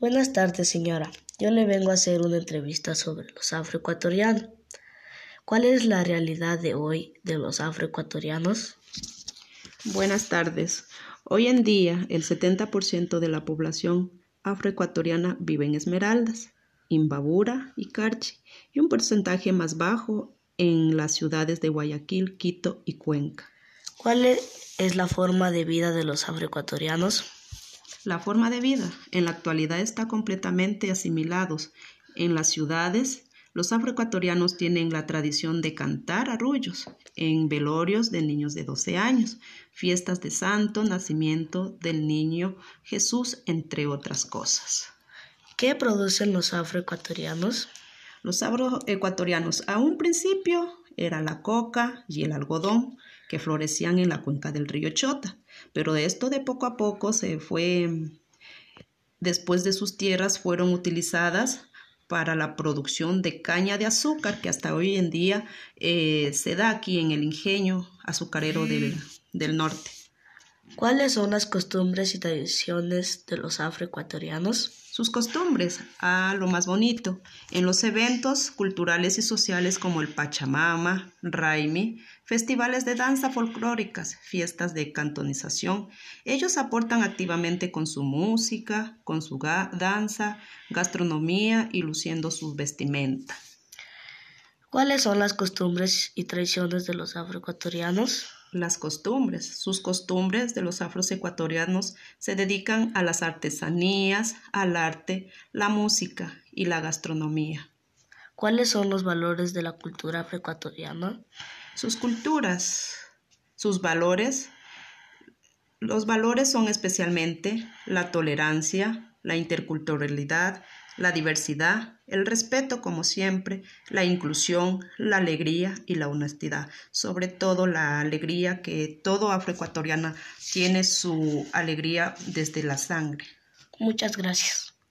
Buenas tardes, señora. Yo le vengo a hacer una entrevista sobre los afroecuatorianos. ¿Cuál es la realidad de hoy de los afroecuatorianos? Buenas tardes. Hoy en día, el 70% de la población afroecuatoriana vive en Esmeraldas, Imbabura y Carchi, y un porcentaje más bajo en las ciudades de Guayaquil, Quito y Cuenca. ¿Cuál es la forma de vida de los afroecuatorianos? La forma de vida en la actualidad está completamente asimilados. En las ciudades, los afroecuatorianos tienen la tradición de cantar arrullos en velorios de niños de 12 años, fiestas de santo, nacimiento del niño Jesús, entre otras cosas. ¿Qué producen los afroecuatorianos? Los afroecuatorianos a un principio era la coca y el algodón que florecían en la cuenca del río Chota, pero esto de poco a poco se fue, después de sus tierras fueron utilizadas para la producción de caña de azúcar que hasta hoy en día eh, se da aquí en el ingenio azucarero del, del norte. ¿Cuáles son las costumbres y tradiciones de los afroecuatorianos? sus costumbres a lo más bonito en los eventos culturales y sociales como el Pachamama, Raimi, festivales de danza folclóricas, fiestas de cantonización. Ellos aportan activamente con su música, con su danza, gastronomía y luciendo su vestimenta. ¿Cuáles son las costumbres y tradiciones de los afroecuatorianos? Las costumbres. Sus costumbres de los afros ecuatorianos se dedican a las artesanías, al arte, la música y la gastronomía. ¿Cuáles son los valores de la cultura afroecuatoriana? Sus culturas, sus valores. Los valores son especialmente la tolerancia, la interculturalidad, la diversidad, el respeto como siempre, la inclusión, la alegría y la honestidad. Sobre todo la alegría que todo afroecuatoriana tiene su alegría desde la sangre. Muchas gracias.